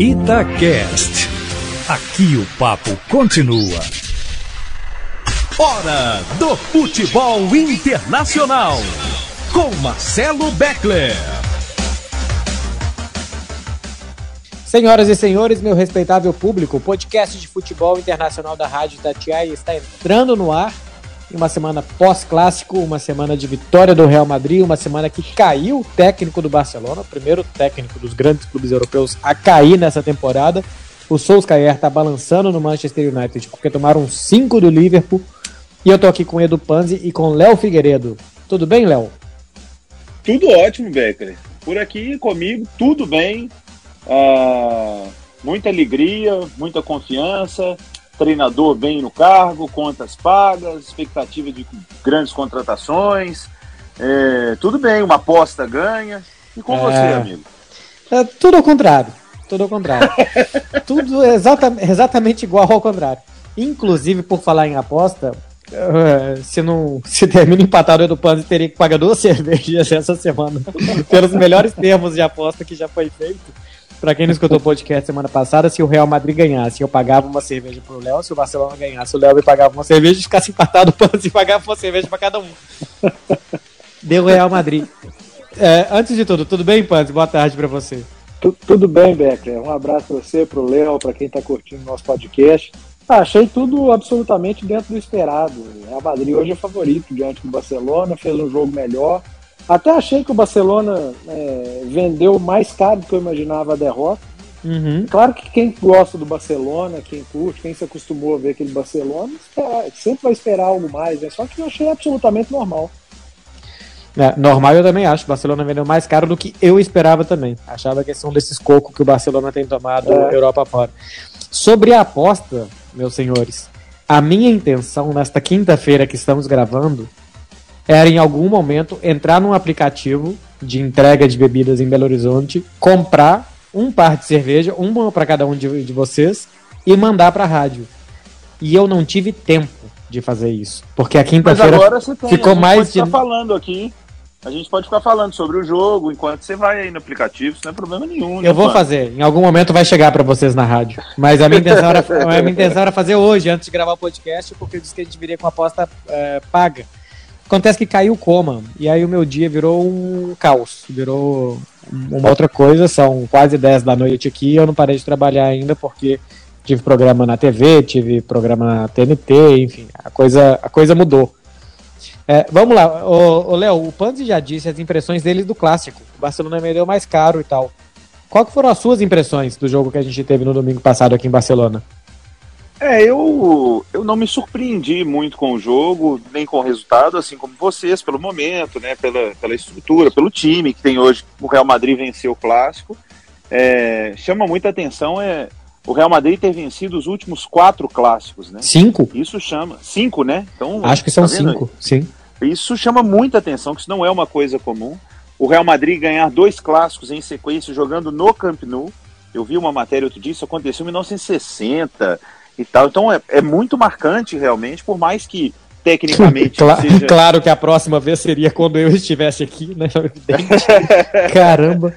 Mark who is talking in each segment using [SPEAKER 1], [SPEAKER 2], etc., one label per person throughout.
[SPEAKER 1] Itacast. Aqui o papo continua. Hora do futebol internacional. Com Marcelo Beckler.
[SPEAKER 2] Senhoras e senhores, meu respeitável público, o podcast de futebol internacional da Rádio Tatiaia está entrando no ar uma semana pós-clássico, uma semana de vitória do Real Madrid, uma semana que caiu o técnico do Barcelona, o primeiro técnico dos grandes clubes europeus a cair nessa temporada. O Solskjaer está balançando no Manchester United porque tomaram 5 do Liverpool. E eu tô aqui com o Edu Panzi e com Léo Figueiredo. Tudo bem, Léo?
[SPEAKER 3] Tudo ótimo, Becker. Por aqui comigo, tudo bem. Uh, muita alegria, muita confiança treinador bem no cargo, contas pagas, expectativa de grandes contratações. É, tudo bem, uma aposta ganha. E com é... você, amigo?
[SPEAKER 2] É, tudo ao contrário. Tudo ao contrário. tudo exatamente, exatamente igual ao contrário. Inclusive, por falar em aposta, uh, se não se termina empatado do Panzi, teria que pagar duas cervejas essa semana pelos melhores termos de aposta que já foi feito. Pra quem não escutou o podcast semana passada, se o Real Madrid ganhasse, eu pagava uma cerveja pro Léo. Se o Barcelona ganhasse, o Léo me pagava uma cerveja e ficasse empatado e pagava uma cerveja pra cada um. Deu Real Madrid. É, antes de tudo, tudo bem, Panzi? Boa tarde pra você.
[SPEAKER 4] Tudo bem, Becker. Um abraço pra você, pro Léo, pra quem tá curtindo o nosso podcast. Ah, achei tudo absolutamente dentro do esperado. O Real Madrid hoje é favorito diante do Barcelona, fez um jogo melhor até achei que o Barcelona é, vendeu mais caro do que eu imaginava a derrota. Uhum. Claro que quem gosta do Barcelona, quem curte, quem se acostumou a ver aquele Barcelona, sempre vai esperar algo mais, né? Só que eu achei absolutamente normal.
[SPEAKER 2] É, normal eu também acho. O Barcelona vendeu mais caro do que eu esperava também. Achava que é um desses cocos que o Barcelona tem tomado é. Europa fora. Sobre a aposta, meus senhores, a minha intenção nesta quinta-feira que estamos gravando era em algum momento entrar num aplicativo de entrega de bebidas em Belo Horizonte, comprar um par de cerveja, uma para cada um de, de vocês, e mandar para a rádio. E eu não tive tempo de fazer isso, porque a quinta-feira ficou mais
[SPEAKER 3] de falando aqui. A gente pode ficar falando sobre o jogo enquanto você vai aí no aplicativo, isso não é problema nenhum.
[SPEAKER 2] Né, eu vou mano? fazer, em algum momento vai chegar para vocês na rádio. Mas a minha, intenção era, a minha intenção era fazer hoje, antes de gravar o podcast, porque eu disse que a gente viria com uma aposta é, paga. Acontece que caiu o coma, e aí o meu dia virou um caos, virou uma outra coisa, são quase 10 da noite aqui, eu não parei de trabalhar ainda porque tive programa na TV, tive programa na TNT, enfim, a coisa, a coisa mudou. É, vamos lá, o Léo, o Panzi já disse as impressões dele do clássico, o Barcelona vendeu mais caro e tal. Qual que foram as suas impressões do jogo que a gente teve no domingo passado aqui em Barcelona?
[SPEAKER 3] É, eu, eu não me surpreendi muito com o jogo, nem com o resultado, assim como vocês, pelo momento, né, pela, pela estrutura, pelo time que tem hoje. O Real Madrid venceu o clássico. É, chama muita atenção é o Real Madrid ter vencido os últimos quatro clássicos, né?
[SPEAKER 2] Cinco?
[SPEAKER 3] Isso chama. Cinco, né?
[SPEAKER 2] Então, Acho que são tá cinco, sim.
[SPEAKER 3] Isso chama muita atenção, que isso não é uma coisa comum. O Real Madrid ganhar dois clássicos em sequência jogando no Camp Nou. Eu vi uma matéria outro dia, isso aconteceu em 1960 e tal. Então é, é muito marcante realmente, por mais que tecnicamente
[SPEAKER 2] claro, seja... claro que a próxima vez seria quando eu estivesse aqui, né? Caramba.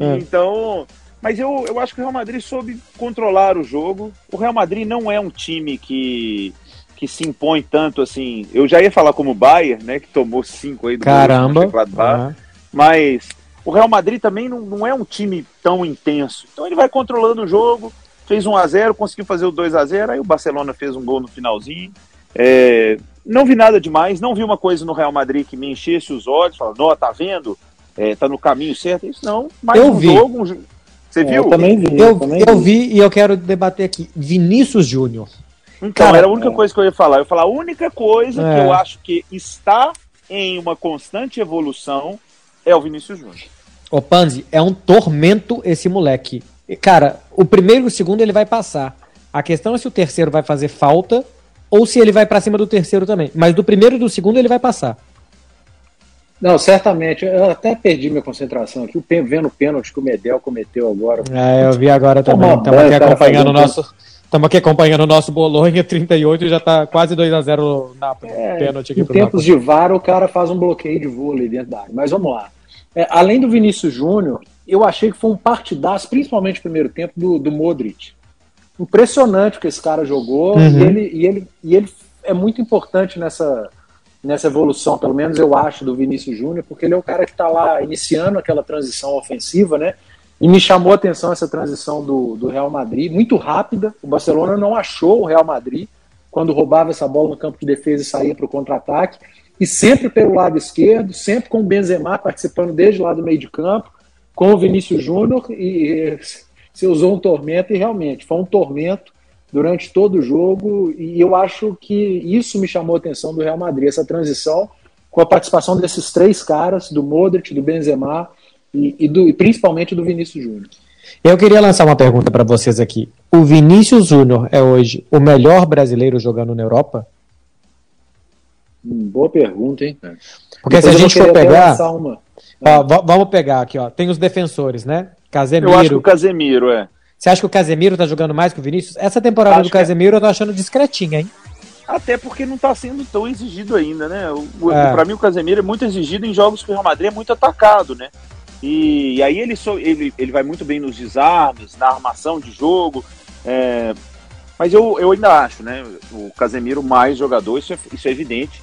[SPEAKER 3] Então, mas eu, eu acho que o Real Madrid soube controlar o jogo. O Real Madrid não é um time que, que se impõe tanto assim. Eu já ia falar como o Bayern, né? Que tomou cinco aí do
[SPEAKER 2] Caramba. Uhum.
[SPEAKER 3] Mas o Real Madrid também não, não é um time tão intenso. Então ele vai controlando o jogo fez 1 a 0 conseguiu fazer o 2 a 0 aí o Barcelona fez um gol no finalzinho. É, não vi nada demais, não vi uma coisa no Real Madrid que me enchesse os olhos, falando, ó, tá vendo? É, tá no caminho certo, isso não. Mas
[SPEAKER 2] eu um vi. jogo,
[SPEAKER 3] um... você viu?
[SPEAKER 2] Eu também vi. Eu, eu, também eu vi. vi e eu quero debater aqui. Vinícius Júnior.
[SPEAKER 3] Então, Cara, era a única é. coisa que eu ia falar. Eu ia falar, a única coisa é. que eu acho que está em uma constante evolução é o Vinícius Júnior.
[SPEAKER 2] Ô Panzi, é um tormento esse moleque. Cara, o primeiro e o segundo ele vai passar. A questão é se o terceiro vai fazer falta ou se ele vai para cima do terceiro também. Mas do primeiro e do segundo ele vai passar.
[SPEAKER 4] Não, certamente. Eu até perdi minha concentração aqui, vendo o pênalti que o Medel cometeu agora.
[SPEAKER 2] É, eu vi agora também. Estamos aqui acompanhando o nosso. Estamos aqui acompanhando o nosso Bolonha 38 e já está quase 2 a 0 na
[SPEAKER 4] é, pênalti aqui Em tempos de VAR, o cara faz um bloqueio de vôlei dentro da área. Mas vamos lá. É, além do Vinícius Júnior, eu achei que foi um partidaço, principalmente no primeiro tempo, do, do Modric. Impressionante o que esse cara jogou
[SPEAKER 2] Uhum.
[SPEAKER 4] e, ele, e, ele, e ele é muito importante nessa, nessa evolução, pelo menos eu acho, do Vinícius Júnior, porque ele é o cara que está lá iniciando aquela transição ofensiva, né? E me chamou a atenção essa transição do, do Real Madrid, muito rápida. O Barcelona não achou o Real Madrid quando roubava essa bola no campo de defesa e saía para o contra-ataque. E sempre pelo lado esquerdo, sempre com o Benzema participando desde lá do meio de campo, com o Vinícius Júnior. E se usou um tormento, e realmente foi um tormento durante todo o jogo. E eu acho que isso me chamou a atenção do Real Madrid, essa transição com a participação desses três caras, do Modric, do Benzema e, e, do, e principalmente do Vinícius Júnior.
[SPEAKER 2] Eu queria lançar uma pergunta para vocês aqui. O Vinícius Júnior é hoje o melhor brasileiro jogando na Europa?
[SPEAKER 4] Hum, boa pergunta, hein?
[SPEAKER 2] Porque
[SPEAKER 4] Depois
[SPEAKER 2] se a gente for pegar.
[SPEAKER 4] lançar uma.
[SPEAKER 2] Ó, va- vamos pegar aqui, ó. Tem os defensores, né?
[SPEAKER 3] Eu acho que
[SPEAKER 2] Casemiro.
[SPEAKER 3] o Casemiro, é.
[SPEAKER 2] Você acha que o Casemiro tá jogando mais que o Vinícius? Essa temporada
[SPEAKER 3] Acho
[SPEAKER 2] do
[SPEAKER 3] é.
[SPEAKER 2] Casemiro eu tô achando discretinha, hein?
[SPEAKER 3] Até porque não tá sendo tão exigido ainda, né? O-
[SPEAKER 2] É.
[SPEAKER 3] Pra mim, o Casemiro é muito exigido em jogos que o Real Madrid é muito atacado, né? E, e aí ele, so- ele, ele vai muito bem nos desarmes, na armação de jogo. é, mas eu, eu ainda acho, né? O Casemiro mais jogador, isso é, isso é evidente.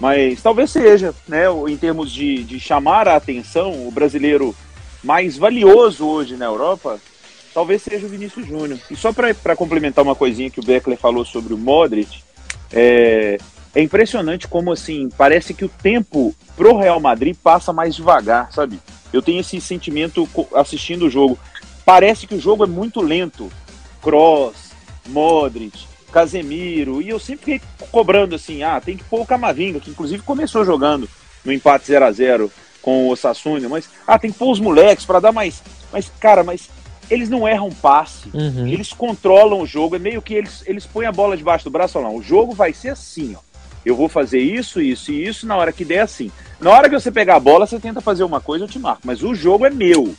[SPEAKER 3] Mas talvez seja, né? Em termos de, de chamar a atenção, o brasileiro mais valioso hoje na Europa, talvez seja o Vinícius Júnior. E só para complementar uma coisinha que o Beckler falou sobre o Modric, é, é impressionante como assim, parece que o tempo pro Real Madrid passa mais devagar, sabe? Eu tenho esse sentimento assistindo o jogo. Parece que o jogo é muito lento. Kroos, Modric, Casemiro, e eu sempre fiquei cobrando assim, ah, tem que pôr o Camavinga, que inclusive começou jogando no empate 0 a 0 com o Sassuolo, mas ah, tem que pôr os moleques para dar mais, mas cara, mas eles não erram passe.
[SPEAKER 2] Uhum.
[SPEAKER 3] Eles controlam o jogo, é meio que eles, eles põem a bola debaixo do braço e falam, o jogo vai ser assim, ó. Eu vou fazer isso, isso e isso na hora que der assim. Na hora que você pegar a bola, você tenta fazer uma coisa, eu te marco. Mas o jogo é meu.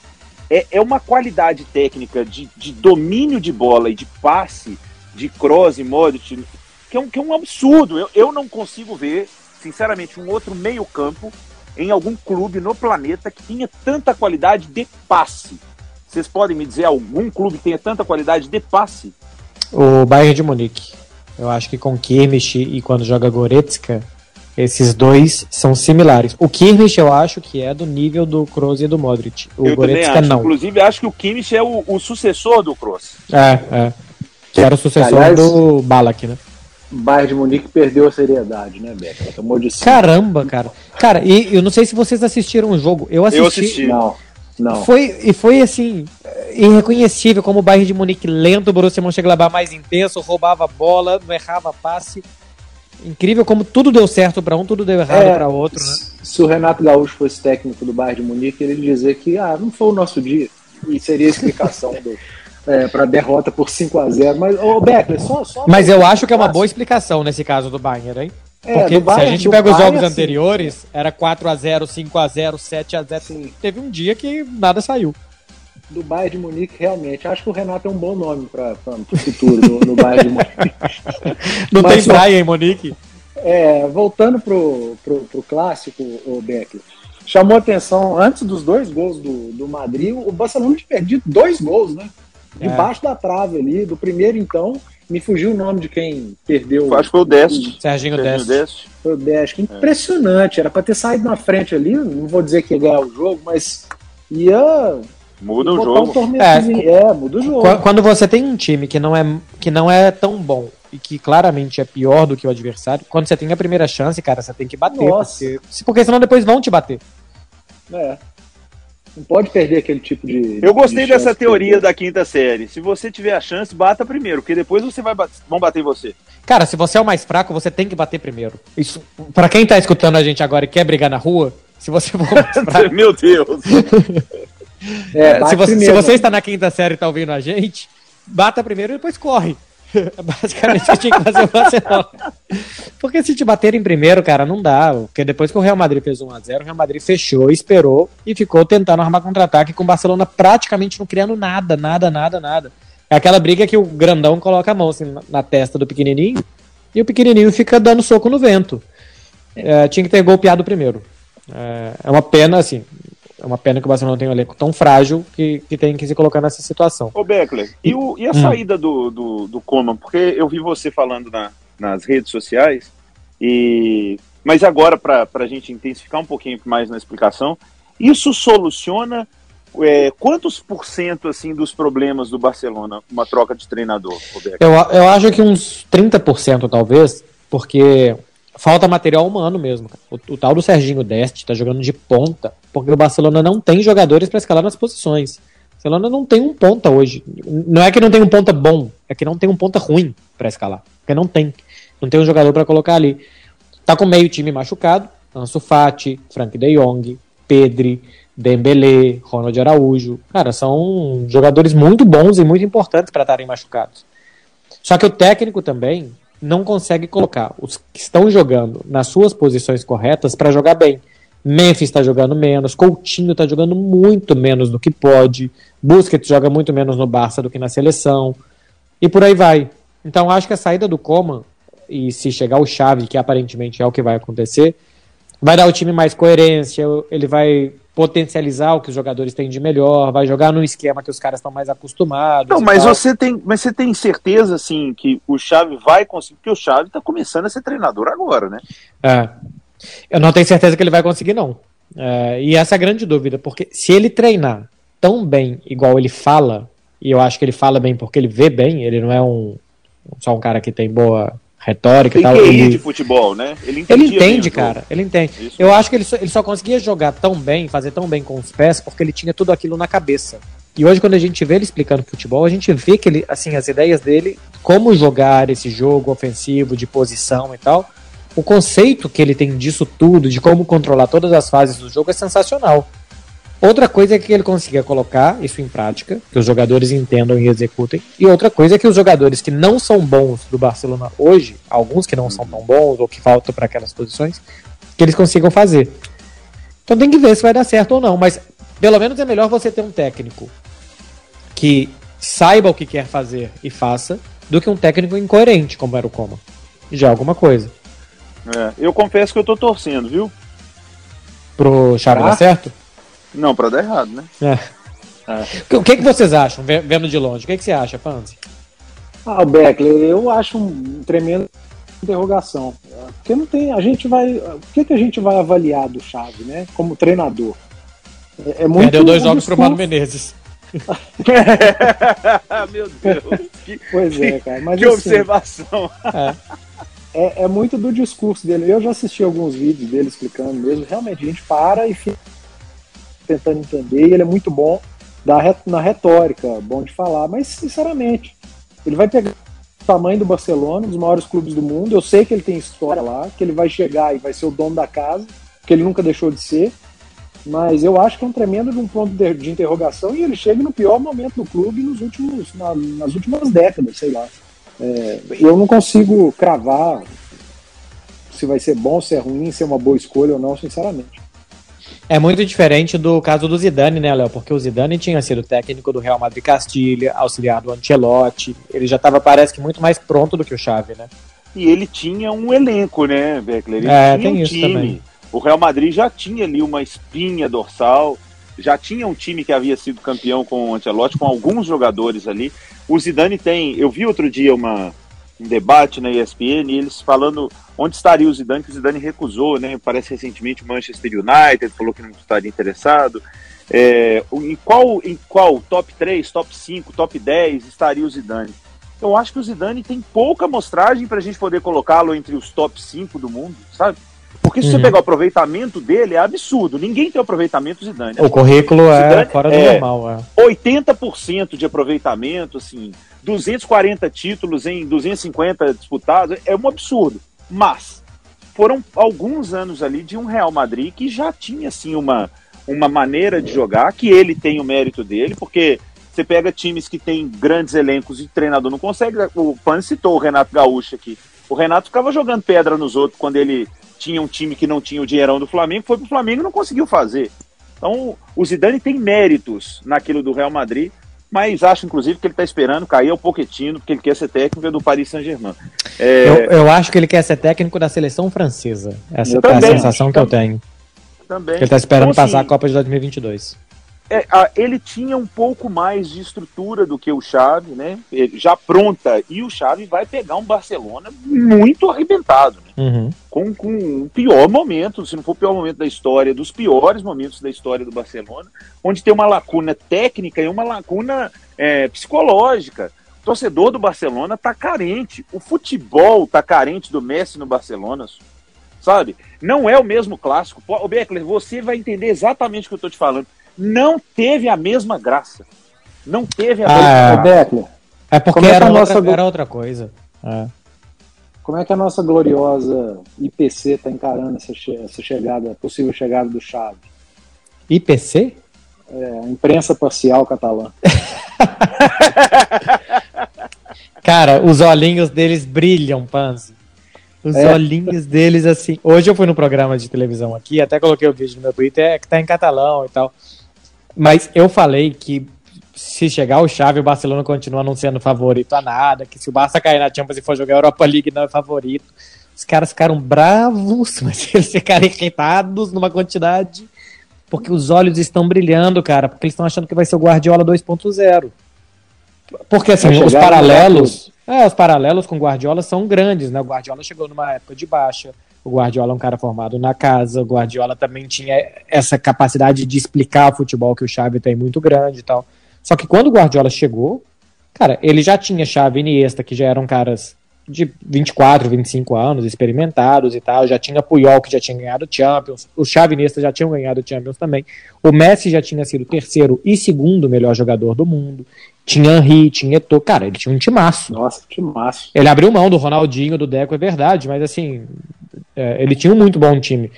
[SPEAKER 3] É, é uma qualidade técnica de, de domínio de bola e de passe de Kroos e Modric que é um, que é um absurdo. Eu, eu não consigo ver, sinceramente, um outro meio campo em algum clube no planeta que tenha tanta qualidade de passe. Vocês podem me dizer algum clube que tenha tanta qualidade de passe?
[SPEAKER 2] O Bayern de Munique. Eu acho que com Kimmich e quando joga Goretzka, esses dois são similares. O Kimmich eu acho que é do nível do Kroos e do Modric. O
[SPEAKER 3] eu
[SPEAKER 2] Goretzka
[SPEAKER 3] acho.
[SPEAKER 2] não.
[SPEAKER 3] Inclusive, acho que o Kimmich é o, o sucessor do Kroos.
[SPEAKER 2] É, é. Que era o sucessor
[SPEAKER 4] Aliás-
[SPEAKER 2] do Balak, né?
[SPEAKER 4] O Bayern de Munique perdeu a seriedade, né, Becker? Tomou de cinco.
[SPEAKER 2] Caramba, cara. Cara, e eu não sei se vocês assistiram o jogo. Eu assisti.
[SPEAKER 3] Eu assisti.
[SPEAKER 4] Não, não.
[SPEAKER 2] Foi, e foi assim, irreconhecível como o Bayern de Munique lento, o Borussia Mönchengladbach mais intenso, roubava a bola, não errava passe. Incrível como tudo deu certo pra um, tudo deu errado
[SPEAKER 4] É,
[SPEAKER 2] pra outro, né?
[SPEAKER 4] Se o Renato Gaúcho fosse técnico do Bayern de Munique, ele ia dizer que ah, não foi o nosso dia. E seria a explicação do, é, para derrota por 5 a 0 Mas, ô Becker, só, só.
[SPEAKER 2] Mas eu acho que é uma boa explicação nesse caso do Bayern, hein?
[SPEAKER 4] É,
[SPEAKER 2] Porque
[SPEAKER 4] do
[SPEAKER 2] se
[SPEAKER 4] Bayern-
[SPEAKER 2] a gente pega os
[SPEAKER 4] Bayern,
[SPEAKER 2] jogos
[SPEAKER 4] assim,
[SPEAKER 2] anteriores, era 4x0, 5x0, 7x0.
[SPEAKER 4] Sim.
[SPEAKER 2] Teve um dia que nada saiu.
[SPEAKER 4] Do Bayern de Munique, realmente. Acho que o Renato é um bom nome para o futuro do, do Bayern de Munique.
[SPEAKER 2] Não
[SPEAKER 4] Mas
[SPEAKER 2] tem
[SPEAKER 4] só-
[SPEAKER 2] praia, hein, Monique?
[SPEAKER 4] É, voltando pro, pro, pro clássico, o Becker, chamou atenção, antes dos dois gols do, do Madrid, o Barcelona tinha perdido dois gols, né?
[SPEAKER 2] É.
[SPEAKER 4] Debaixo da trave ali, do primeiro então, me fugiu o nome de quem perdeu.
[SPEAKER 3] Acho que foi o Dest.
[SPEAKER 2] Serginho
[SPEAKER 3] Serginho.
[SPEAKER 4] Foi o Dest. Impressionante, era para ter saído na frente ali, não vou dizer que ia ganhar o jogo, mas ia
[SPEAKER 3] Muda o
[SPEAKER 4] botar um
[SPEAKER 3] jogo.
[SPEAKER 4] tormentozinho. É, muda o jogo.
[SPEAKER 2] Qu- Quando você tem um time que não, é, que não é tão bom e que claramente é pior do que o adversário, quando você tem a primeira chance, cara, você tem que bater.
[SPEAKER 4] Nossa.
[SPEAKER 2] Porque, se- porque senão depois vão te bater.
[SPEAKER 4] É. Não pode perder aquele tipo de.
[SPEAKER 3] Eu gostei
[SPEAKER 4] de
[SPEAKER 3] dessa teoria da quinta série. Se você tiver a chance, bata primeiro, porque depois você vai bat- vão bater em você.
[SPEAKER 2] Cara, se você é o mais fraco, você tem que bater primeiro. Isso, para quem tá escutando a gente agora e quer brigar na rua, se você for fraco,
[SPEAKER 3] Meu Deus.
[SPEAKER 4] É,
[SPEAKER 2] se,
[SPEAKER 4] bate
[SPEAKER 2] você, se você
[SPEAKER 4] né?
[SPEAKER 2] está na quinta série e tá ouvindo a gente, bata primeiro e depois corre. Basicamente, você tinha que fazer o Barcelona. Porque se te baterem primeiro, cara, não dá. Porque depois que o Real Madrid fez 1x0, o Real Madrid fechou, esperou e ficou tentando armar contra-ataque com o Barcelona praticamente não criando nada, nada, nada, nada. É aquela briga que o grandão coloca a mão assim, na- na testa do pequenininho e o pequenininho fica dando soco no vento. É, tinha que ter golpeado primeiro. É, é uma pena, assim. É uma pena que o Barcelona tem um elenco tão frágil que, que tem que se colocar nessa situação.
[SPEAKER 3] Ô Beckler, e, o, e a hum. saída do, do, do Coman? Porque eu vi você falando na, nas redes sociais, e mas agora, para a gente intensificar um pouquinho mais na explicação, isso soluciona é, quantos por cento assim, dos problemas do Barcelona, uma troca de treinador,
[SPEAKER 2] Roberto? Eu, eu acho que uns 30% talvez, porque falta material humano mesmo. O, o tal do Serginho Deste está jogando de ponta, porque o Barcelona não tem jogadores para escalar nas posições. O Barcelona não tem um ponta hoje. Não é que não tem um ponta bom, é que não tem um ponta ruim para escalar. Porque não tem. Não tem um jogador para colocar ali. Tá com meio time machucado. Ansu Fati, Frank de Jong, Pedri, Dembele, Ronald Araújo. Cara, são jogadores muito bons e muito importantes para estarem machucados. Só que o técnico também não consegue colocar os que estão jogando nas suas posições corretas para jogar bem. Memphis está jogando menos, Coutinho está jogando muito menos do que pode, Busquets joga muito menos no Barça do que na seleção, e por aí vai. Então acho que a saída do Coman, e se chegar o Xavi, que aparentemente é o que vai acontecer, vai dar ao time mais coerência, ele vai potencializar o que os jogadores têm de melhor, vai jogar num esquema que os caras estão mais acostumados.
[SPEAKER 3] Não, mas tal. você tem, mas você tem certeza assim que o Xavi vai conseguir, porque o Xavi está começando a ser treinador agora, né?
[SPEAKER 2] É. Eu não tenho certeza que ele vai conseguir não. É, e essa é a grande dúvida, porque se ele treinar tão bem igual ele fala, e eu acho que ele fala bem porque ele vê bem, ele não é um só um cara que tem boa retórica
[SPEAKER 3] e
[SPEAKER 2] tal.
[SPEAKER 3] Ele de futebol, né?
[SPEAKER 2] Ele, ele entende, cara. Ele entende. Isso eu acho que ele só, ele só conseguia jogar tão bem, fazer tão bem com os pés, porque ele tinha tudo aquilo na cabeça. E hoje, quando a gente vê ele explicando futebol, a gente vê que ele, assim, as ideias dele, como jogar esse jogo ofensivo, de posição e tal, o conceito que ele tem disso tudo, de como controlar todas as fases do jogo, é sensacional. Outra coisa é que ele consiga colocar isso em prática, que os jogadores entendam e executem. E outra coisa é que os jogadores que não são bons do Barcelona hoje, alguns que não são tão bons ou que faltam para aquelas posições, que eles consigam fazer. Então tem que ver se vai dar certo ou não, mas pelo menos é melhor você ter um técnico que saiba o que quer fazer e faça, do que um técnico incoerente, como era o Coma. Já é alguma coisa.
[SPEAKER 3] É, eu confesso que eu tô torcendo, viu?
[SPEAKER 2] Pro Xavi ah? dar certo?
[SPEAKER 3] Não, pra dar errado, né? É.
[SPEAKER 2] É. O que, que vocês acham, vendo de longe? O que, que você acha, Fanzi?
[SPEAKER 4] Ah, Beckler, eu acho um tremendo interrogação. Porque não tem. A gente vai. O que, que a gente vai avaliar do Chave, né? Como treinador?
[SPEAKER 2] É, é muito. Perdeu dois jogos pro Mano Menezes.
[SPEAKER 3] Meu Deus.
[SPEAKER 4] Que, pois é, cara. Mas,
[SPEAKER 3] que assim, observação.
[SPEAKER 4] É. É, é, muito do discurso dele. Eu já assisti alguns vídeos dele explicando mesmo. Realmente, a gente para e fica tentando entender, e ele é muito bom na retórica, bom de falar, mas sinceramente, ele vai pegar o tamanho do Barcelona, um dos maiores clubes do mundo. Eu sei que ele tem história lá, que ele vai chegar e vai ser o dono da casa, que ele nunca deixou de ser. Mas eu acho que é um tremendo de um ponto de, interrogação e ele chega no pior momento do clube nos últimos, na, nas últimas décadas, sei lá. É, eu não consigo cravar se vai ser bom, se é ruim, se é uma boa escolha ou não, sinceramente.
[SPEAKER 2] É muito diferente do caso do Zidane, né, Léo? Porque o Zidane tinha sido técnico do Real Madrid Castilha, auxiliar do Ancelotti. Ele já estava, parece que, muito mais pronto do que o Xavi, né?
[SPEAKER 3] E ele tinha um elenco, né, Beckler? Ele é, tinha um time. Também. O Real Madrid já tinha ali uma espinha dorsal, já tinha um time que havia sido campeão com o Ancelotti, com alguns jogadores ali. O Zidane tem. Eu vi outro dia uma, um debate na ESPN, eles falando onde estaria o Zidane, que o Zidane recusou, né? Parece recentemente o Manchester United, falou que não estaria interessado. É, em, qual, em qual top 3, top 5, top 10 estaria o Zidane? Eu acho que o Zidane tem pouca amostragem para a gente poder colocá-lo entre os top 5 do mundo, sabe? Porque se uhum. você pegar o aproveitamento dele, é absurdo. Ninguém tem o aproveitamento do Zidane.
[SPEAKER 2] O currículo o é fora do é normal.
[SPEAKER 3] É. 80% de aproveitamento, assim, 240 títulos em 250 disputados, é um absurdo. Mas foram alguns anos ali de um Real Madrid que já tinha, assim, uma, uma maneira de jogar, que ele tem o mérito dele, porque você pega times que tem grandes elencos e treinador não consegue. O Pan citou o Renato Gaúcho aqui. O Renato ficava jogando pedra nos outros quando ele tinha um time que não tinha o dinheirão do Flamengo, foi pro Flamengo e não conseguiu fazer. Então, o Zidane tem méritos naquilo do Real Madrid, mas acho, inclusive, que ele está esperando cair ao Poquetino, porque ele quer ser técnico do Paris Saint-Germain.
[SPEAKER 2] É... Eu, eu, acho que ele quer ser técnico da seleção francesa. Essa é a sensação que eu tenho.
[SPEAKER 3] Também.
[SPEAKER 2] Ele tá esperando
[SPEAKER 3] Então, assim,
[SPEAKER 2] passar a Copa de 2022.
[SPEAKER 3] É, ele tinha um pouco mais de estrutura do que o Xavi, né? Já pronta. E o Xavi vai pegar um Barcelona muito arrebentado, né?
[SPEAKER 2] Uhum.
[SPEAKER 3] Com, com o pior momento, se não for o pior momento da história, dos piores momentos da história do Barcelona, onde tem uma lacuna técnica e uma lacuna é, psicológica. O torcedor do Barcelona está carente. O futebol está carente do Messi no Barcelona, sabe? Não é o mesmo clássico. Ô Beckler, você vai entender exatamente o que eu estou te falando. Não teve a mesma graça. Não teve a
[SPEAKER 2] Ah,
[SPEAKER 3] mesma
[SPEAKER 4] Ô, Beckler,
[SPEAKER 2] É porque
[SPEAKER 4] é
[SPEAKER 2] era, outra,
[SPEAKER 4] nossa-
[SPEAKER 2] era outra coisa. É.
[SPEAKER 4] como é que a nossa gloriosa IPC está encarando essa, che- essa chegada, possível chegada do Xavi?
[SPEAKER 2] IPC?
[SPEAKER 4] É, a imprensa parcial catalã.
[SPEAKER 2] Cara, os olhinhos deles brilham, Panzi. Os
[SPEAKER 4] É.
[SPEAKER 2] olhinhos deles, assim. Hoje eu fui no programa de televisão aqui, até coloquei o vídeo no meu Twitter, é que tá em catalão e tal. Mas eu falei que se chegar o Chave, o Barcelona continua não sendo favorito a nada, que se o Barça cair na Champions e for jogar a Europa League, não é favorito. Os caras ficaram bravos, mas eles ficaram irritados numa quantidade. Porque os olhos estão brilhando, cara, porque eles estão achando que vai ser o Guardiola 2.0. Porque assim, os paralelos, é, os paralelos com o Guardiola são grandes, né? O Guardiola chegou numa época de baixa. O Guardiola é um cara formado na casa. O Guardiola também tinha essa capacidade de explicar futebol que o Xavi tem muito grande e tal. Só que quando o Guardiola chegou, cara, ele já tinha Xavi e Iniesta, que já eram caras de 24, 25 anos, experimentados e tal. Já tinha Puyol, que já tinha ganhado Champions. O Xavi e Iniesta já tinham ganhado Champions também. O Messi já tinha sido terceiro e segundo melhor jogador do mundo. Tinha Henry, tinha Eto'o. Cara, ele tinha um timaço.
[SPEAKER 4] Nossa, que massa.
[SPEAKER 2] Ele abriu mão do Ronaldinho, do Deco, é verdade, mas assim, é, ele tinha um muito bom time.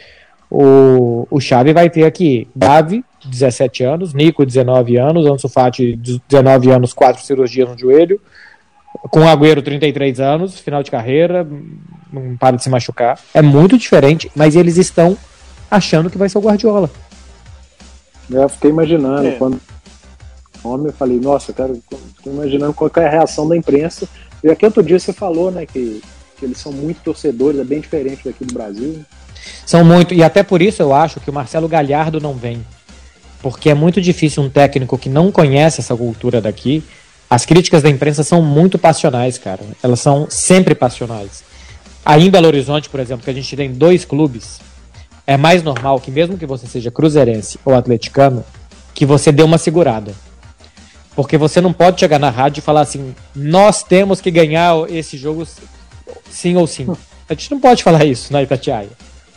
[SPEAKER 2] O, o Xavi vai ter aqui Gavi, 17 anos, Nico, 19 anos, Ansu Fati, 19 anos, quatro cirurgias no joelho, com o Agüero, 33 anos, final de carreira, não para de se machucar. É muito diferente, mas eles estão achando que vai ser o Guardiola.
[SPEAKER 4] Eu fiquei imaginando
[SPEAKER 3] É.
[SPEAKER 4] quando homem, eu falei, nossa, cara, fiquei imaginando qual é a reação da imprensa. E aqui outro dia você falou, né, que, que eles são muito torcedores, é bem diferente daqui do Brasil.
[SPEAKER 2] São muito, e até por isso eu acho que o Marcelo Galhardo não vem. Porque é muito difícil um técnico que não conhece essa cultura daqui. As críticas da imprensa são muito passionais, cara. Elas são sempre passionais. Aí em Belo Horizonte, por exemplo, que a gente tem dois clubes, é mais normal que mesmo que você seja cruzeirense ou atleticano, que você dê uma segurada. Porque você não pode chegar na rádio e falar assim, nós temos que ganhar esse jogo sim ou sim. A gente não pode falar isso na Itatiaia.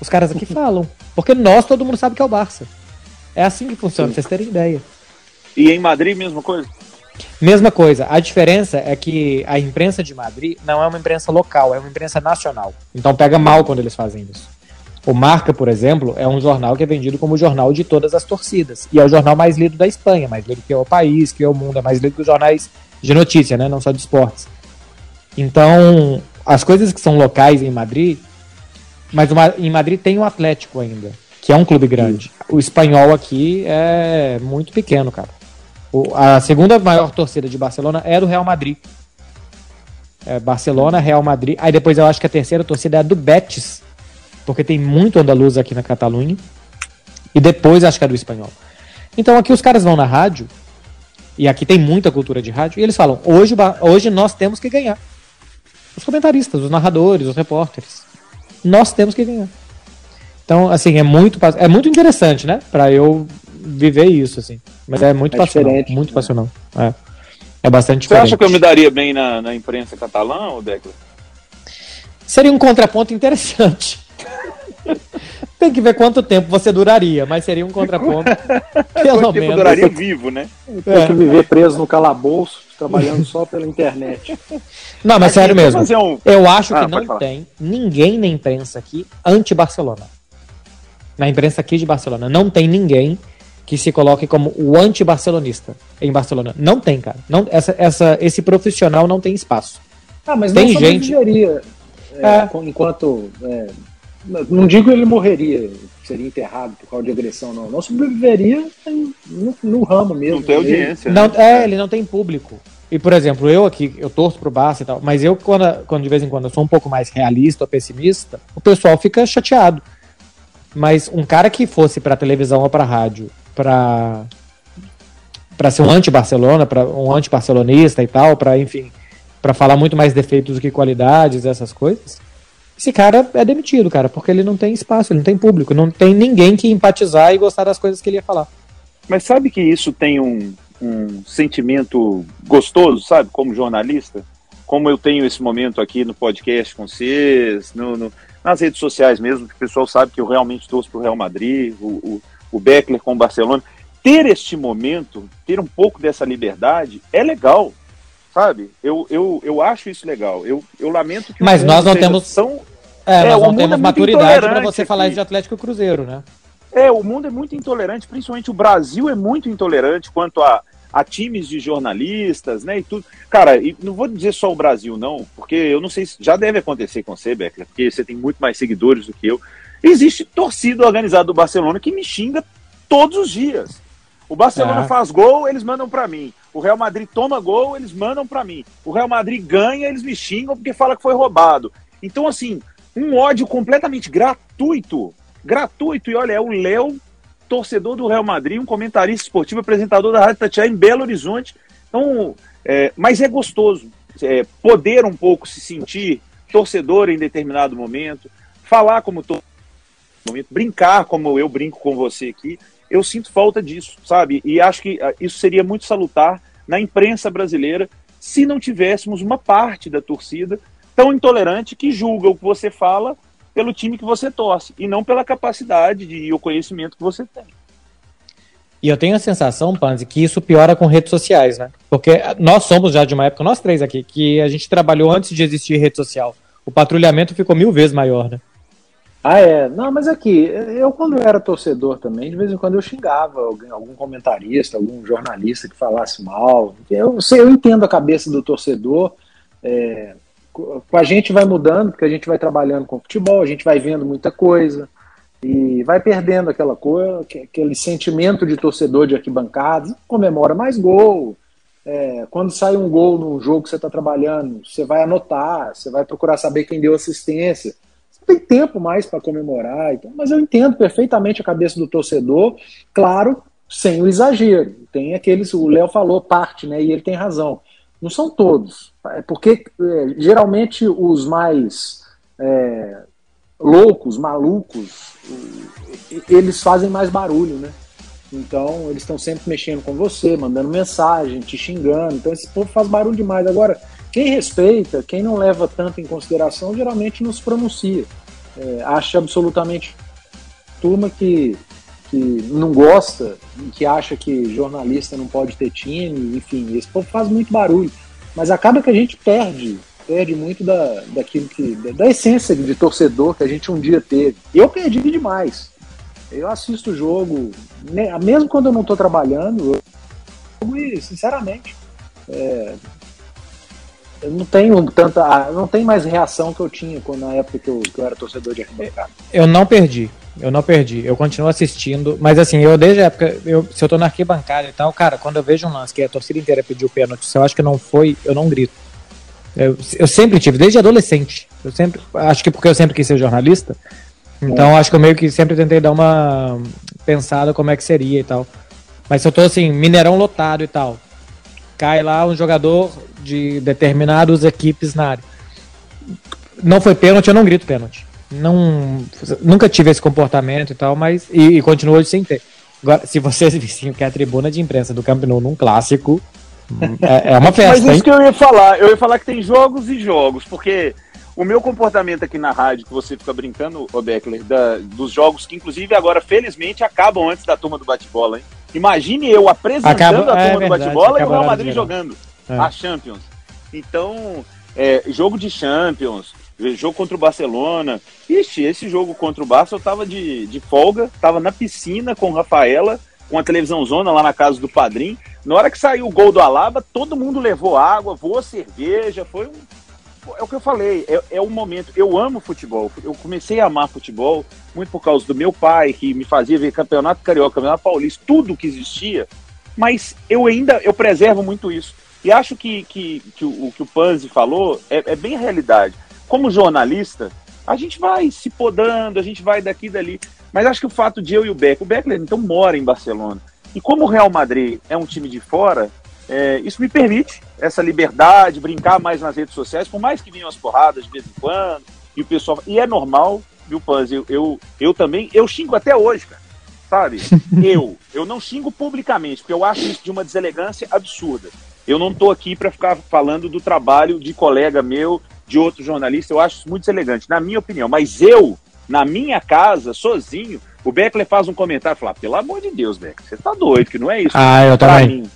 [SPEAKER 2] Os caras aqui falam. Porque nós, todo mundo sabe que é o Barça. É assim que funciona, pra vocês terem ideia.
[SPEAKER 3] E em Madrid, mesma coisa?
[SPEAKER 2] Mesma coisa, a diferença é que a imprensa de Madrid não é uma imprensa local, é uma imprensa nacional. Então pega mal quando eles fazem isso. O Marca, por exemplo, é um jornal que é vendido como o jornal de todas as torcidas. E é o jornal mais lido da Espanha, mais lido que é o país, que é o mundo, é mais lido que os jornais de notícia, né? Não só de esportes. Então, as coisas que são locais em Madrid, mas uma- em Madrid tem o Atlético ainda, que é um clube grande. O espanhol aqui é muito pequeno, cara. O- a segunda maior torcida de Barcelona é do Real Madrid. É Barcelona, Real Madrid. Aí depois eu acho que a terceira torcida é a do Betis, porque tem muito andaluz aqui na Catalunha. E depois acho que é do espanhol. Então aqui os caras vão na rádio, e aqui tem muita cultura de rádio, e eles falam: hoje, hoje nós temos que ganhar. Os comentaristas, os narradores, os repórteres. Nós temos que ganhar. Então, assim, é muito, é muito interessante, né? Pra eu viver isso, assim. Mas é muito
[SPEAKER 4] É
[SPEAKER 2] passional.
[SPEAKER 4] diferente,
[SPEAKER 2] Muito
[SPEAKER 4] né?
[SPEAKER 2] passional. É. É bastante
[SPEAKER 3] Você
[SPEAKER 2] diferente.
[SPEAKER 3] acha que eu me daria bem na, na imprensa catalã, ou Beckler?
[SPEAKER 2] Seria um contraponto interessante. Tem que ver quanto tempo você duraria, mas seria um contraponto. Pelo
[SPEAKER 3] Quanto
[SPEAKER 2] menos.
[SPEAKER 3] duraria vivo, né?
[SPEAKER 4] Tem
[SPEAKER 2] É.
[SPEAKER 4] que viver preso no calabouço, trabalhando só pela internet.
[SPEAKER 2] Não, mas sério mesmo.
[SPEAKER 3] um-
[SPEAKER 2] Eu acho
[SPEAKER 3] Ah,
[SPEAKER 2] que não
[SPEAKER 3] falar.
[SPEAKER 2] tem ninguém na imprensa aqui anti-Barcelona. Na imprensa aqui de Barcelona. Não tem ninguém que se coloque como o anti-barcelonista em Barcelona. Não tem, cara. Não, essa, essa, esse profissional não tem espaço.
[SPEAKER 4] Ah, mas
[SPEAKER 2] Tem
[SPEAKER 4] não
[SPEAKER 2] gente-
[SPEAKER 4] é,
[SPEAKER 2] É.
[SPEAKER 4] enquanto. é, não digo ele morreria, seria enterrado por causa de agressão, não. Não sobreviveria no, no ramo mesmo.
[SPEAKER 3] Não tem
[SPEAKER 4] Ele-
[SPEAKER 3] audiência.
[SPEAKER 2] Não,
[SPEAKER 3] né?
[SPEAKER 2] é, ele não tem público. E, por exemplo, eu aqui, eu torço pro Barça e tal, mas eu, quando, quando de vez em quando eu sou um pouco mais realista ou pessimista, o pessoal fica chateado. Mas um cara que fosse pra televisão ou pra rádio pra, pra ser um anti-Barcelona, um anti-barcelonista e tal, pra, enfim, pra falar muito mais defeitos do que qualidades, essas coisas, esse cara é demitido, cara, porque ele não tem espaço, ele não tem público, não tem ninguém que empatizar e gostar das coisas que ele ia falar.
[SPEAKER 3] Mas sabe que isso tem um, um sentimento gostoso, sabe, como jornalista? Como eu tenho esse momento aqui no podcast com vocês, no, no, nas redes sociais mesmo, que o pessoal sabe que eu realmente torço pro Real Madrid, o, o, o Beckler com o Barcelona. Ter este momento, ter um pouco dessa liberdade, é legal, sabe? Eu, eu, eu acho isso legal. Eu, eu lamento que
[SPEAKER 2] Mas nós não temos.
[SPEAKER 3] São...
[SPEAKER 2] É,
[SPEAKER 3] É,
[SPEAKER 2] nós
[SPEAKER 3] o
[SPEAKER 2] não
[SPEAKER 3] mundo
[SPEAKER 2] temos
[SPEAKER 3] é
[SPEAKER 2] maturidade para você falar isso de Atlético Cruzeiro, né?
[SPEAKER 3] É, o mundo é muito intolerante, principalmente o Brasil é muito intolerante quanto a, a times de jornalistas, né, e tudo. Cara, e não vou dizer só o Brasil, não, porque eu não sei se já deve acontecer com você, Beckler, porque você tem muito mais seguidores do que eu. Existe torcida organizada do Barcelona que me xinga todos os dias. O Barcelona
[SPEAKER 2] É.
[SPEAKER 3] faz gol, eles mandam pra mim. O Real Madrid toma gol, eles mandam pra mim. O Real Madrid ganha, eles me xingam porque fala que foi roubado. Então, assim, um ódio completamente gratuito. Gratuito. E olha, é o Léo, torcedor do Real Madrid, um comentarista esportivo, apresentador da Rádio Tatiá em Belo Horizonte. Então, é, mas é gostoso é, poder um pouco se sentir torcedor em determinado momento, falar como torcedor brincar como eu brinco com você aqui. Eu sinto falta disso, sabe? E acho que ah, isso seria muito salutar na imprensa brasileira se não tivéssemos uma parte da torcida tão intolerante que julga o que você fala pelo time que você torce e não pela capacidade de, e o conhecimento que você tem.
[SPEAKER 2] E eu tenho a sensação, Panzi, que isso piora com redes sociais, né? Porque nós somos já de uma época, nós três aqui, que a gente trabalhou antes de existir rede social. O patrulhamento ficou mil vezes maior, né?
[SPEAKER 4] Ah, é. Não, mas aqui, eu quando eu era torcedor também, de vez em quando eu xingava alguém, algum comentarista, algum jornalista que falasse mal. Eu, sei, eu entendo a cabeça do torcedor. é, co- com a gente vai mudando, porque a gente vai trabalhando com futebol, a gente vai vendo muita coisa e vai perdendo aquela coisa, que- aquele sentimento de torcedor de arquibancada, comemora mais gol. É, quando sai um gol num jogo que você está trabalhando, você vai anotar, você vai procurar saber quem deu assistência não tem tempo mais para comemorar, então, mas eu entendo perfeitamente a cabeça do torcedor, claro, sem o exagero. Tem aqueles, o Léo falou parte, né? E ele tem razão. Não são todos, é porque é, geralmente os mais é, loucos, malucos, eles fazem mais barulho, né? Então eles estão sempre mexendo com você, mandando mensagem, te xingando. Então esse povo faz barulho demais. Agora, quem respeita, quem não leva tanto em consideração, geralmente não se pronuncia. É, acha absolutamente turma que, que não gosta, que acha que jornalista não pode ter time, enfim, esse povo faz muito barulho. Mas acaba que a gente perde, perde muito da, daquilo que. da, essência de torcedor que a gente um dia teve. Eu perdi demais. Eu assisto o jogo, mesmo quando eu não estou trabalhando, eu, e, sinceramente, é, eu não tenho tanta. ah, não tenho mais reação que eu tinha quando, na época que eu, que eu era torcedor de arquibancada.
[SPEAKER 2] Eu não perdi. Eu não perdi. Eu continuo assistindo. Mas assim, eu desde a época. Eu, se eu tô na arquibancada e tal, cara, quando eu vejo um lance que a torcida inteira pediu pênalti, se eu acho que não foi, eu não grito. Eu, eu sempre tive, desde adolescente. Eu sempre. Acho que porque eu sempre quis ser jornalista. Então acho que eu meio que sempre tentei dar uma pensada como é que seria e tal. Mas se eu tô assim, Mineirão lotado e tal. Cai lá um jogador de determinadas equipes na área. Não foi pênalti, eu não grito pênalti. Não, nunca tive esse comportamento e tal, mas. E, e continuo hoje sem ter. Agora, se vocês vissem que é a tribuna de imprensa do Camp Nou num clássico, é, é uma
[SPEAKER 3] Mas
[SPEAKER 2] festa, hein?
[SPEAKER 3] isso que eu ia falar, eu ia falar que tem jogos e jogos, porque o meu comportamento aqui na rádio, que você fica brincando, ô Beckler, da- dos jogos que inclusive agora, felizmente, acabam antes da turma do bate-bola, hein? Imagine eu apresentando
[SPEAKER 2] Acaba-
[SPEAKER 3] a
[SPEAKER 2] é
[SPEAKER 3] turma do
[SPEAKER 2] verdade,
[SPEAKER 3] bate-bola e o Real Madrid jogando
[SPEAKER 2] É.
[SPEAKER 3] a Champions. Então, é, jogo de Champions, jogo contra o Barcelona. Ixi, esse jogo contra o Barça eu tava de, de folga, tava na piscina com Rafaela, com a televisão zona lá na casa do padrinho. Na hora que saiu o gol do Alaba, todo mundo levou água, voou cerveja, foi um. É o que eu falei, é, é o momento. Eu amo futebol. Eu comecei a amar futebol muito por causa do meu pai, que me fazia ver campeonato carioca, campeonato paulista, tudo que existia. Mas eu ainda eu preservo muito isso. E acho que, que, que o, que o Panzi falou é, é bem a realidade. Como jornalista, a gente vai se podando, a gente vai daqui e dali. Mas acho que o fato de eu e o Beck, o Beckler então mora em Barcelona. E como o Real Madrid é um time de fora, é, isso me permite essa liberdade, brincar mais nas redes sociais, por mais que venham as porradas de vez em quando, e o pessoal. E é normal, viu, Panz? Eu, eu, eu também, eu xingo até hoje, cara. Sabe? eu. Eu não xingo publicamente, porque eu acho isso de uma deselegância absurda. Eu não estou aqui para ficar falando do trabalho de colega meu, de outro jornalista, eu acho isso muito deselegante, na minha opinião. Mas eu, na minha casa, sozinho, o Beckler faz um comentário e fala: pelo amor de Deus, Beckler, você tá doido, que não é isso.
[SPEAKER 2] Ah, eu
[SPEAKER 3] Pra
[SPEAKER 2] também.
[SPEAKER 3] mim.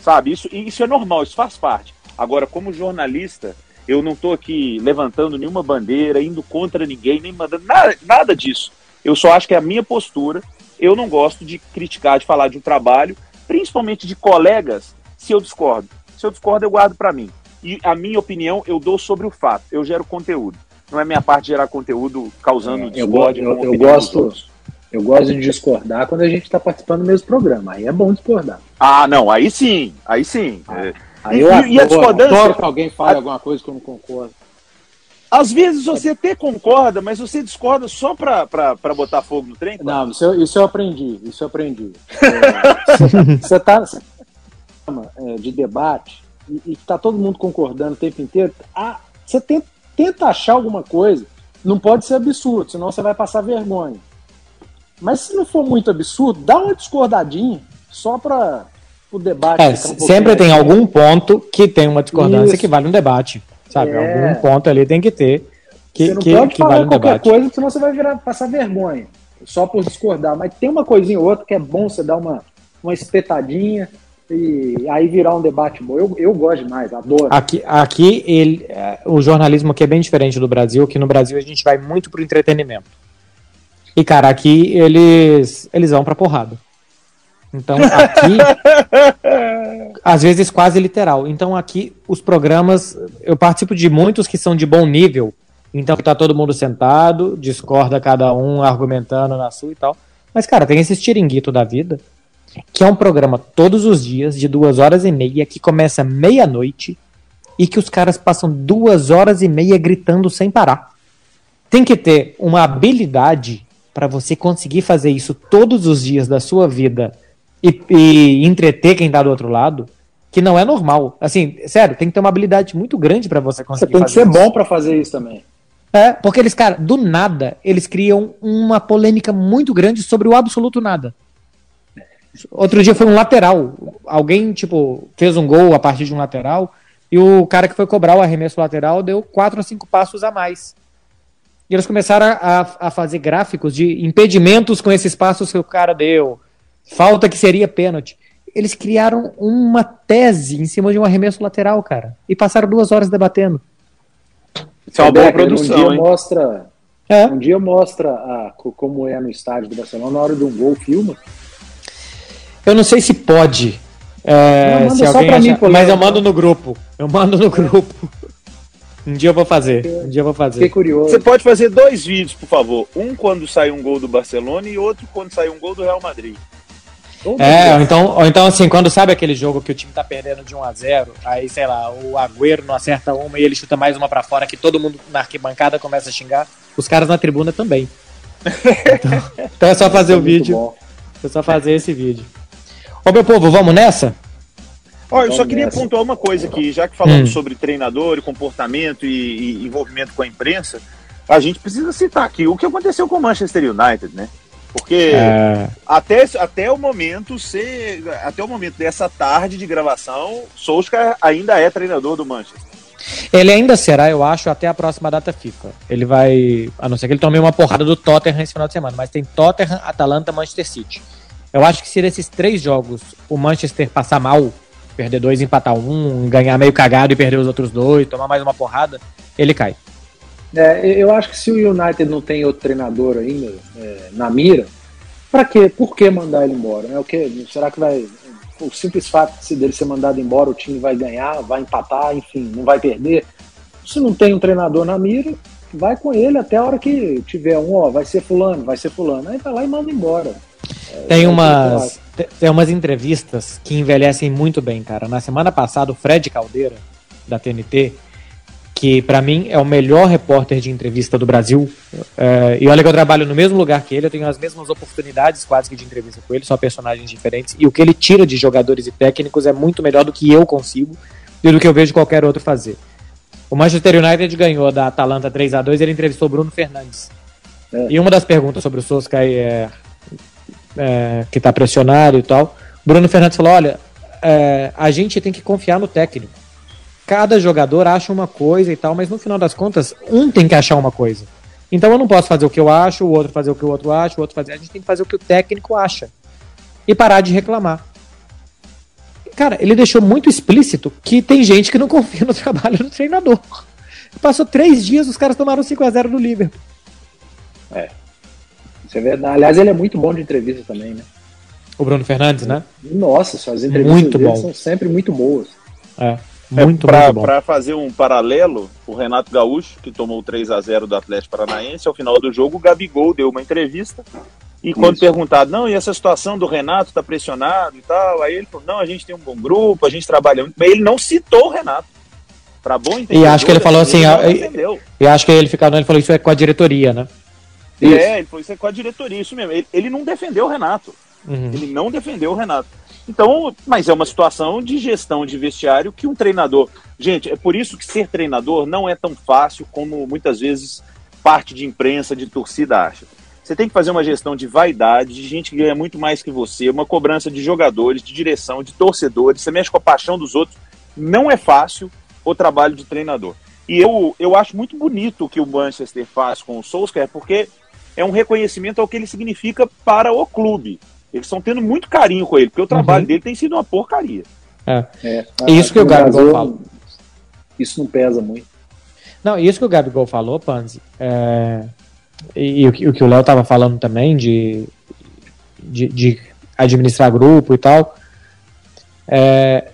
[SPEAKER 3] Sabe, isso, isso é normal, isso faz parte. Agora, como jornalista, eu não estou aqui levantando nenhuma bandeira, indo contra ninguém, nem mandando nada, nada disso. Eu só acho que é a minha postura. Eu não gosto de criticar, de falar de um trabalho, principalmente de colegas, se eu discordo. Se eu discordo, eu guardo para mim. E a minha opinião eu dou sobre o fato. Eu gero conteúdo. Não é minha parte gerar conteúdo causando
[SPEAKER 4] É, eu
[SPEAKER 3] discórdia.
[SPEAKER 4] eu- eu
[SPEAKER 3] dos
[SPEAKER 4] gosto-. Eu gosto de discordar quando a gente está participando do mesmo programa. Aí é bom discordar.
[SPEAKER 3] Ah, não, aí sim, aí sim. É,
[SPEAKER 4] Aí
[SPEAKER 3] E-
[SPEAKER 4] eu
[SPEAKER 3] e- e a
[SPEAKER 4] adoro,
[SPEAKER 3] discordância?
[SPEAKER 4] adoro que alguém fale
[SPEAKER 3] A-
[SPEAKER 4] alguma coisa que eu não concordo.
[SPEAKER 3] Às vezes você até concorda, mas você discorda só pra botar fogo no trem? cara?
[SPEAKER 4] Não, isso eu, isso eu aprendi. Isso eu aprendi. É, Você está de debate e está todo mundo concordando o tempo inteiro. Ah, você tenta, tenta achar alguma coisa. Não pode ser absurdo, senão você vai passar vergonha. Mas se não for muito absurdo, dá uma discordadinha só para o debate.
[SPEAKER 2] É,
[SPEAKER 4] um
[SPEAKER 2] sempre tem algum ponto que tem uma discordância
[SPEAKER 4] Isso.
[SPEAKER 2] que vale um debate. Sabe?
[SPEAKER 4] É.
[SPEAKER 2] Algum ponto ali tem que ter que,
[SPEAKER 4] você não
[SPEAKER 2] que,
[SPEAKER 4] pode
[SPEAKER 2] que
[SPEAKER 4] falar
[SPEAKER 2] vale um
[SPEAKER 4] qualquer
[SPEAKER 2] debate.
[SPEAKER 4] coisa, senão você vai virar, passar vergonha. Só por discordar. Mas tem uma coisinha ou outra que é bom você dar uma, uma espetadinha e aí virar um debate bom. Eu, eu gosto demais, adoro.
[SPEAKER 2] Aqui, aqui ele, é, o jornalismo aqui é bem diferente do Brasil, que no Brasil a gente vai muito pro entretenimento. E, cara, aqui eles, eles vão pra porrada. Então, aqui, às vezes quase literal. Então, aqui, os programas, eu participo de muitos que são de bom nível. Então, tá todo mundo sentado, discorda cada um, argumentando na sua e tal. Mas, cara, tem esses tiringuito da vida, que é um programa todos os dias, de duas horas e meia, que começa meia-noite e que os caras passam duas horas e meia gritando sem parar. Tem que ter uma habilidade para você conseguir fazer isso todos os dias da sua vida e, e entreter quem tá do outro lado, que não é normal. Assim, sério, tem que ter uma habilidade muito grande para você
[SPEAKER 4] Você
[SPEAKER 2] conseguir
[SPEAKER 4] tem que
[SPEAKER 2] fazer
[SPEAKER 4] ser
[SPEAKER 2] isso.
[SPEAKER 4] bom pra fazer isso também.
[SPEAKER 2] É, porque eles, cara, do nada, eles criam uma polêmica muito grande sobre o absoluto nada. Outro dia foi um lateral. Alguém, tipo, fez um gol a partir de um lateral e o cara que foi cobrar o arremesso lateral deu quatro ou cinco passos a mais. E eles começaram a, a fazer gráficos de impedimentos com esses passos que o cara deu, falta que seria pênalti. Eles criaram uma tese em cima de um arremesso lateral, cara. E passaram duas horas debatendo.
[SPEAKER 3] Isso é uma boa
[SPEAKER 4] Becker,
[SPEAKER 3] produção,
[SPEAKER 4] um dia
[SPEAKER 3] hein?
[SPEAKER 4] mostra,
[SPEAKER 2] É.
[SPEAKER 4] um dia mostra a, co- como é no estádio do Barcelona na hora de um gol, filma.
[SPEAKER 2] Eu não sei se pode. é,
[SPEAKER 4] Não,
[SPEAKER 2] se
[SPEAKER 4] só
[SPEAKER 2] alguém
[SPEAKER 4] pra mim,
[SPEAKER 2] achar-
[SPEAKER 4] pô,
[SPEAKER 2] mas eu mando no grupo. Eu mando no grupo. Um dia eu vou fazer. Um dia eu vou
[SPEAKER 4] Fiquei
[SPEAKER 2] fazer.
[SPEAKER 4] curioso.
[SPEAKER 3] Você pode fazer dois vídeos, por favor. Um quando sai um gol do Barcelona e outro quando sai um gol do Real Madrid.
[SPEAKER 4] Vamos
[SPEAKER 2] É, ou então, ou então assim, quando sabe aquele jogo que o time tá perdendo de 1 a 0 aí, sei lá, o Agüero não acerta uma e ele chuta mais uma pra fora, que todo mundo na arquibancada começa a xingar, os caras na tribuna também. Então, então é só fazer o
[SPEAKER 4] Muito
[SPEAKER 2] vídeo,
[SPEAKER 4] bom.
[SPEAKER 2] é só fazer esse vídeo. Ô meu povo, vamos nessa?
[SPEAKER 3] Olha, eu só
[SPEAKER 4] Vamos
[SPEAKER 3] queria
[SPEAKER 4] nessa.
[SPEAKER 3] pontuar uma coisa aqui, já que falamos
[SPEAKER 2] Hum.
[SPEAKER 3] sobre treinador e comportamento e, e envolvimento com a imprensa, a gente precisa citar aqui o que aconteceu com o Manchester United, né? Porque
[SPEAKER 2] É,
[SPEAKER 3] até, até o momento ser, até o momento dessa tarde de gravação, Solskjaer ainda é treinador do Manchester.
[SPEAKER 2] Ele ainda será, eu acho, até a próxima data FIFA. Ele vai. A não ser que ele tome uma porrada do Tottenham esse final de semana. Mas tem Tottenham, Atalanta, Manchester City. Eu acho que se nesses três jogos o Manchester passar mal, perder dois, empatar um, ganhar meio cagado e perder os outros dois, tomar mais uma porrada, ele cai.
[SPEAKER 4] É, eu acho que se o United não tem outro treinador ainda é, na mira, para quê? Por que mandar ele embora? Né? O que, será que vai. O simples fato de dele ser mandado embora, o time vai ganhar, vai empatar, enfim, não vai perder. Se não tem um treinador na mira, vai com ele até a hora que tiver um, ó, vai ser fulano, vai ser fulano. Aí vai lá e manda embora.
[SPEAKER 2] Tem
[SPEAKER 4] é
[SPEAKER 2] umas, tem umas entrevistas que envelhecem muito bem, cara. Na semana passada, o Fred Caldeira, da TNT, que para mim é o melhor repórter de entrevista do Brasil. É, e olha que eu trabalho no mesmo lugar que ele, eu tenho as mesmas oportunidades quase que de entrevista com ele, só personagens diferentes. E o que ele tira de jogadores e técnicos é muito melhor do que eu consigo e do que eu vejo qualquer outro fazer. O Manchester United ganhou da Atalanta 3 a 2 ele entrevistou o Bruno Fernandes. É. E uma das perguntas sobre o Solskjaer é, é, que está pressionado e tal, Bruno Fernandes falou, olha, é, a gente tem que confiar no técnico cada jogador acha uma coisa e tal, mas no final das contas, um tem que achar uma coisa. Então eu não posso fazer o que eu acho, o outro fazer o que o outro acha, o outro fazer. A gente tem que fazer o que o técnico acha. E parar de reclamar. Cara, ele deixou muito explícito que tem gente que não confia no trabalho do treinador. Passou três dias, os caras tomaram 5x0 do Liverpool.
[SPEAKER 4] É. Isso é verdade. Aliás, ele é muito bom de entrevista também, né?
[SPEAKER 2] O Bruno Fernandes, né?
[SPEAKER 4] Nossa, suas entrevistas muito bom. são sempre muito boas.
[SPEAKER 2] É.
[SPEAKER 3] É, muito, é, pra, muito bom. Para fazer um paralelo, o Renato Gaúcho, que tomou 3 a 0 do Atlético Paranaense, ao final do jogo, o Gabigol deu uma entrevista. E quando Isso. perguntado, não, e essa situação do Renato tá pressionado e tal, aí ele falou, não, a gente tem um bom grupo, a gente trabalha muito. Mas ele não citou o Renato. Pra bom
[SPEAKER 2] entender. E acho que ele falou assim, ele e acho que ele ficou, ele falou isso é com a diretoria, né?
[SPEAKER 3] Isso. É, ele falou isso é com a diretoria, isso mesmo. Ele, ele não defendeu o Renato. Uhum. Ele não defendeu o Renato. Então, mas é uma situação de gestão de vestiário que um treinador. Gente, é por isso que ser treinador não é tão fácil como muitas vezes parte de imprensa, de torcida acha. Você tem que fazer uma gestão de vaidade, de gente que ganha muito mais que você, uma cobrança de jogadores, de direção, de torcedores, você mexe com a paixão dos outros. Não é fácil o trabalho de treinador. E eu, eu acho muito bonito o que o Manchester faz com o Solskjaer, porque é um reconhecimento ao que ele significa para o clube. Eles estão tendo muito carinho com ele, porque o trabalho uhum. dele tem sido uma porcaria.
[SPEAKER 2] É. é. Isso que o Gabigol falou.
[SPEAKER 4] Isso não pesa muito.
[SPEAKER 2] Não, isso que o Gabigol falou, Panzi, é... e, e, o, que o Léo estava falando também de, de, de, administrar grupo e tal. É...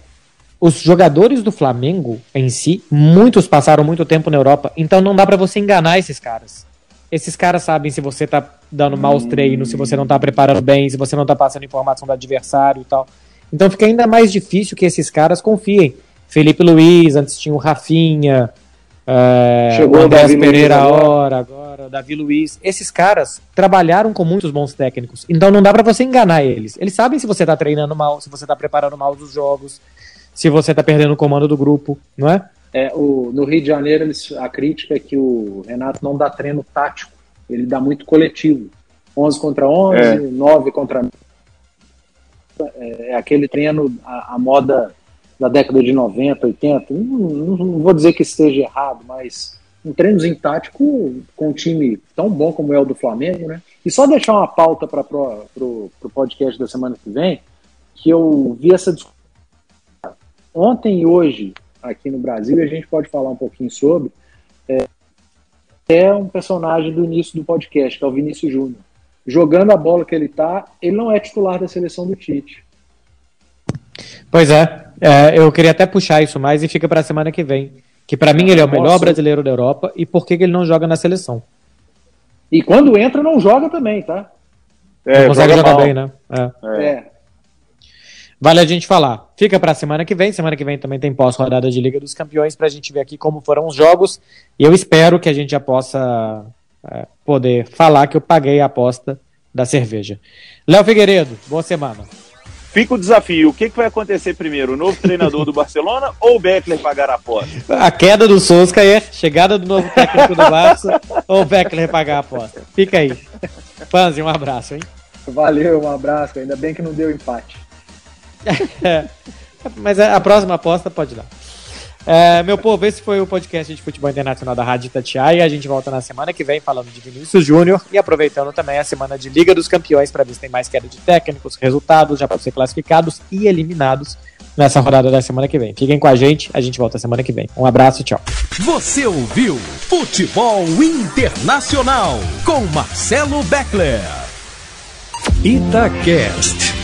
[SPEAKER 2] Os jogadores do Flamengo em si, muitos passaram muito tempo na Europa, então não dá para você enganar esses caras. Esses caras sabem se você tá dando maus treinos, se você não tá preparando bem, se você não tá passando informação do adversário e tal. Então fica ainda mais difícil que esses caras confiem. Felipe Luiz, antes tinha o Rafinha, é, Chegou o Andrés Pereira agora. agora, Davi Luiz. Esses caras trabalharam com muitos bons técnicos. Então não dá para você enganar eles. Eles sabem se você tá treinando mal, se você tá preparando mal os jogos, se você tá perdendo o comando do grupo, não é?
[SPEAKER 4] É, o, no Rio de Janeiro, eles, a crítica é que o Renato não dá treino tático, ele dá muito coletivo. 11 contra 11, é. 9 contra. É, é aquele treino, a, a, moda da década de 90, 80. Não, não, não, vou dizer que esteja errado, mas um treinozinho tático com um time tão bom como é o do Flamengo, né? E só deixar uma pauta para o podcast da semana que vem, que eu vi essa discussão ontem e hoje aqui no Brasil, e a gente pode falar um pouquinho sobre, é, é um personagem do início do podcast, que é o Vinícius Júnior. Jogando a bola que ele tá, ele não é titular da seleção do Tite.
[SPEAKER 2] Pois é, é eu queria até puxar isso mais e fica para a semana que vem. Que para mim ele é o melhor Nossa. brasileiro da Europa e por que, que ele não joga na seleção?
[SPEAKER 4] E quando entra, não joga também, tá?
[SPEAKER 2] É, não consegue jogar bem, né? É. é. Vale a gente falar. Fica para a semana que vem. Semana que vem também tem pós-rodada de Liga dos Campeões para a gente ver aqui como foram os jogos. E eu espero que a gente já possa é, poder falar que eu paguei a aposta da cerveja. Léo Figueiredo, boa semana.
[SPEAKER 3] Fica o desafio. O que, que vai acontecer primeiro? O novo treinador do Barcelona ou o Beckler pagar a aposta?
[SPEAKER 2] A queda do Solskjaer, chegada do novo técnico do Barça ou o Beckler pagar a aposta? Fica aí. Panzi, um abraço, hein?
[SPEAKER 4] Valeu, um abraço. Ainda bem que não deu empate.
[SPEAKER 2] É. Mas a próxima aposta pode dar. É, meu povo, esse foi o podcast de futebol internacional da Rádio Itatiaia. A gente volta na semana que vem falando de Vinícius Júnior e aproveitando também a semana de Liga dos Campeões para ver se tem mais queda de técnicos, resultados já para ser classificados e eliminados nessa rodada da semana que vem. Fiquem com a gente, a gente volta semana que vem. Um abraço, tchau.
[SPEAKER 1] Você ouviu Futebol Internacional com Marcelo Beckler. Itacast.